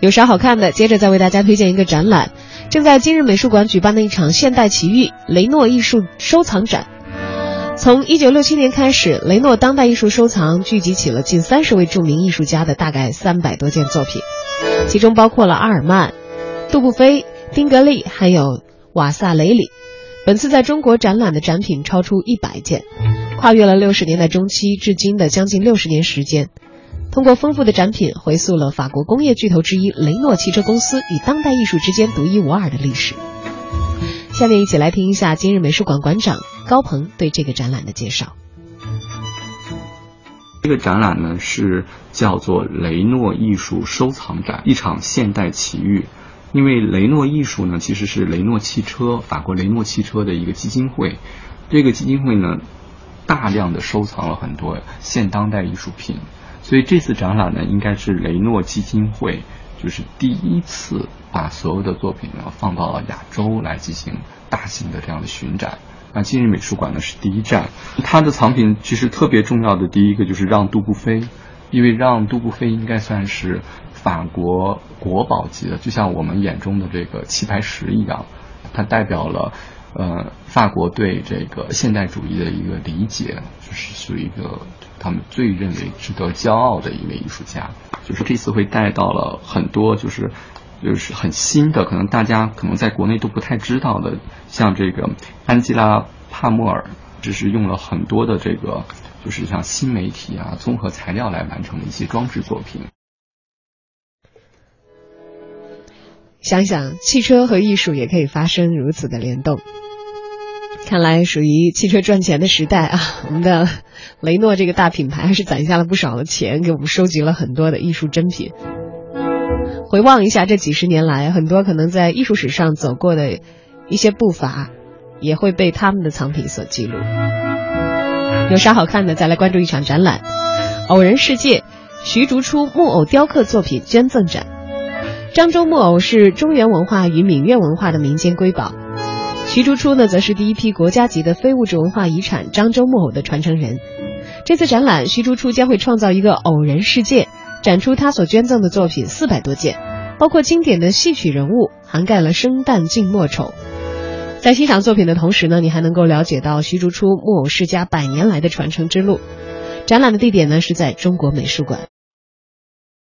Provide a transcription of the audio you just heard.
有啥好看的？接着再为大家推荐一个展览，正在今日美术馆举办的一场现代奇遇雷诺艺术收藏展。从一九六七年开始，雷诺当代艺术收藏聚集起了近三十位著名艺术家的大概三百多件作品，其中包括了阿尔曼、杜布菲、丁格利，还有瓦萨雷里。本次在中国展览的展品超出一百件，跨越了六十年代中期至今的将近六十年时间。通过丰富的展品，回溯了法国工业巨头之一雷诺汽车公司与当代艺术之间独一无二的历史。下面一起来听一下今日美术馆馆长高鹏对这个展览的介绍。这个展览呢是叫做雷诺艺术收藏展，一场现代奇遇。因为雷诺艺术呢其实是雷诺汽车，法国雷诺汽车的一个基金会。这个基金会呢大量的收藏了很多现当代艺术品。所以这次展览呢，应该是雷诺基金会就是第一次把所有的作品呢放到了亚洲来进行大型的这样的巡展。那今日美术馆呢是第一站，它的藏品其实特别重要的第一个就是让·杜布菲，因为让·杜布菲应该算是法国国宝级的，就像我们眼中的这个棋牌石一样，它代表了呃法国对这个现代主义的一个理解，就是属于一个。他们最认为值得骄傲的一位艺术家，就是这次会带到了很多，就是就是很新的，可能大家可能在国内都不太知道的，像这个安吉拉·帕莫尔，只是用了很多的这个，就是像新媒体啊、综合材料来完成的一些装置作品。想想汽车和艺术也可以发生如此的联动。看来属于汽车赚钱的时代啊！我们的雷诺这个大品牌还是攒下了不少的钱，给我们收集了很多的艺术珍品。回望一下这几十年来，很多可能在艺术史上走过的一些步伐，也会被他们的藏品所记录。有啥好看的？再来关注一场展览——偶人世界徐竹初木偶雕刻作品捐赠展。漳州木偶是中原文化与闽粤文化的民间瑰宝。徐竹初呢，则是第一批国家级的非物质文化遗产漳州木偶的传承人。这次展览，徐竹初将会创造一个偶人世界，展出他所捐赠的作品四百多件，包括经典的戏曲人物，涵盖了生旦净末丑。在欣赏作品的同时呢，你还能够了解到徐竹初木偶世家百年来的传承之路。展览的地点呢，是在中国美术馆。